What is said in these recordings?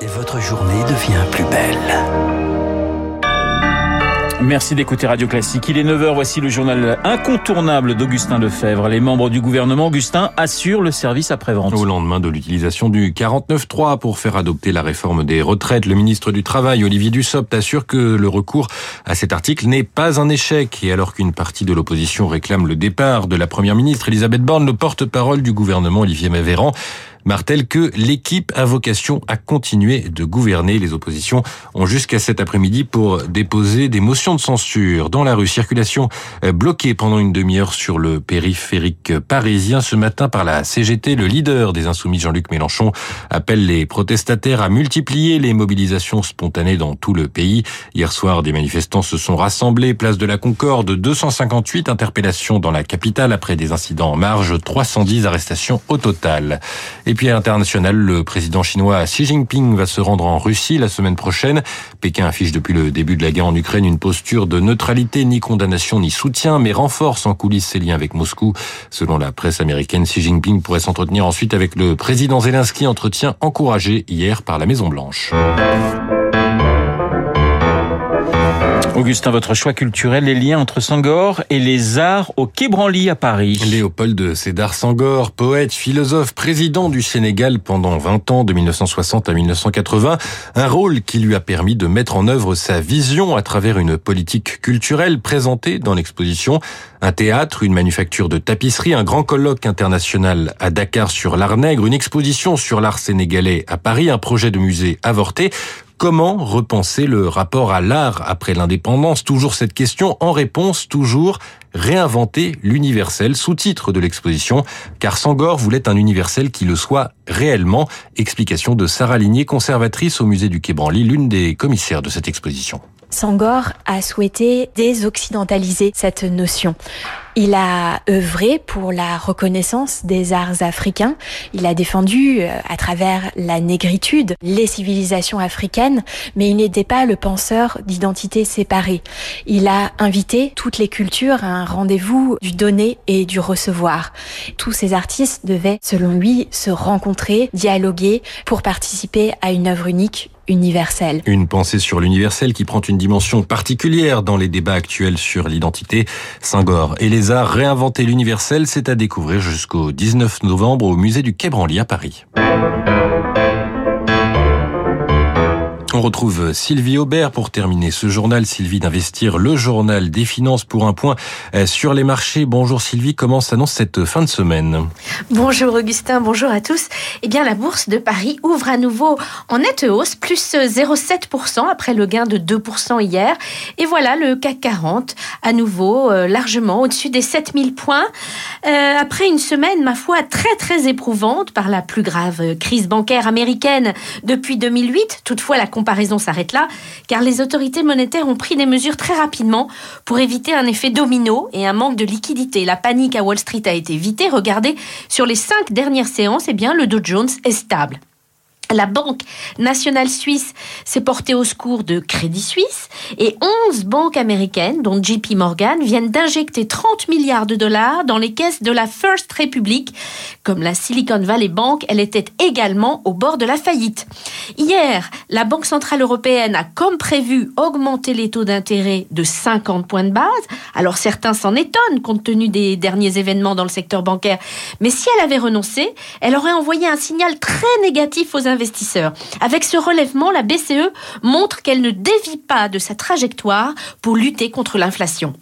et votre journée devient plus belle. Merci d'écouter Radio Classique. Il est 9h, voici le journal incontournable d'Augustin Lefebvre. Les membres du gouvernement, Augustin, assurent le service après-vente. Au lendemain de l'utilisation du 49.3 pour faire adopter la réforme des retraites, le ministre du Travail, Olivier Dussopt, assure que le recours à cet article n'est pas un échec. Et alors qu'une partie de l'opposition réclame le départ de la première ministre, Elisabeth Borne, le porte-parole du gouvernement, Olivier Mavéran, martèle que l'équipe a vocation à continuer de gouverner. Les oppositions ont jusqu'à cet après-midi pour déposer des motions de censure. Dans la rue, circulation bloquée pendant une demi-heure sur le périphérique parisien. Ce matin, par la CGT, le leader des Insoumis, Jean-Luc Mélenchon, appelle les protestataires à multiplier les mobilisations spontanées dans tout le pays. Hier soir, des manifestants se sont rassemblés, place de la Concorde, 258 interpellations dans la capitale après des incidents en marge, 310 arrestations au total. À l'international, le président chinois Xi Jinping va se rendre en Russie la semaine prochaine. Pékin affiche depuis le début de la guerre en Ukraine une posture de neutralité, ni condamnation ni soutien, mais renforce en coulisses ses liens avec Moscou. Selon la presse américaine, Xi Jinping pourrait s'entretenir ensuite avec le président Zelensky, entretien encouragé hier par la Maison Blanche. Augustin, votre choix culturel, les liens entre Sangor et les arts au Quai Branly à Paris. Léopold Sédar Sangor, poète, philosophe, président du Sénégal pendant 20 ans, de 1960 à 1980, un rôle qui lui a permis de mettre en œuvre sa vision à travers une politique culturelle présentée dans l'exposition. Un théâtre, une manufacture de tapisserie, un grand colloque international à Dakar sur l'art nègre, une exposition sur l'art sénégalais à Paris, un projet de musée avorté. Comment repenser le rapport à l'art après l'indépendance? Toujours cette question. En réponse, toujours réinventer l'universel, sous-titre de l'exposition, car Sangor voulait un universel qui le soit réellement. Explication de Sarah Ligné, conservatrice au musée du Quai Branly, l'une des commissaires de cette exposition. Sangor a souhaité désoccidentaliser cette notion. Il a œuvré pour la reconnaissance des arts africains. Il a défendu, à travers la négritude, les civilisations africaines, mais il n'était pas le penseur d'identité séparée. Il a invité toutes les cultures à un rendez-vous du donner et du recevoir. Tous ces artistes devaient, selon lui, se rencontrer, dialoguer pour participer à une œuvre unique, universelle. Une pensée sur l'universel qui prend une dimension particulière dans les débats actuels sur l'identité. Saint-Gor et les arts réinventer l'universel, c'est à découvrir jusqu'au 19 novembre au musée du Quai Branly à Paris. On retrouve Sylvie Aubert pour terminer ce journal. Sylvie d'Investir, le journal des finances pour un point sur les marchés. Bonjour Sylvie, comment s'annonce cette fin de semaine? Bonjour Augustin, bonjour à tous. Eh bien, la bourse de Paris ouvre à nouveau en nette hausse, plus 0,7% après le gain de 2% hier. Et voilà le CAC 40 à nouveau euh, largement au-dessus des 7000 points. Euh, après une semaine, ma foi, très très éprouvante par la plus grave crise bancaire américaine depuis 2008. Toutefois, la comparaison s'arrête là, car les autorités monétaires ont pris des mesures très rapidement pour éviter un effet domino et un manque de liquidité. La panique à Wall Street a été évitée. Regardez, sur les cinq dernières séances, eh bien, le Dow Jones est stable. La Banque nationale suisse s'est portée au secours de Crédit Suisse et 11 banques américaines, dont JP Morgan, viennent d'injecter 30 milliards de dollars dans les caisses de la First Republic. Comme la Silicon Valley Bank, elle était également au bord de la faillite. Hier, la Banque Centrale Européenne a, comme prévu, augmenté les taux d'intérêt de 50 points de base. Alors certains s'en étonnent compte tenu des derniers événements dans le secteur bancaire. Mais si elle avait renoncé, elle aurait envoyé un signal très négatif aux investisseurs Avec ce relèvement, la BCE montre qu'elle ne dévie pas de sa trajectoire pour lutter contre l'inflation.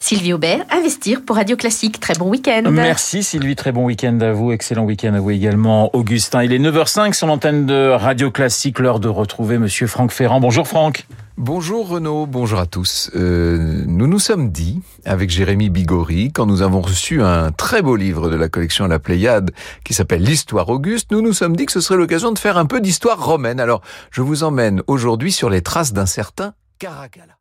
Sylvie Aubert, Investir pour Radio Classique. Très bon week-end. Merci Sylvie, très bon week-end à vous. Excellent week-end à vous également, Augustin. Il est 9h05 sur l'antenne de Radio Classique. L'heure de retrouver Monsieur Franck Ferrand. Bonjour Franck. Bonjour Renaud, bonjour à tous. Euh, nous nous sommes dit, avec Jérémy Bigori, quand nous avons reçu un très beau livre de la collection La Pléiade qui s'appelle L'Histoire Auguste, nous nous sommes dit que ce serait l'occasion de faire un peu d'histoire romaine. Alors, je vous emmène aujourd'hui sur les traces d'un certain Caracalla.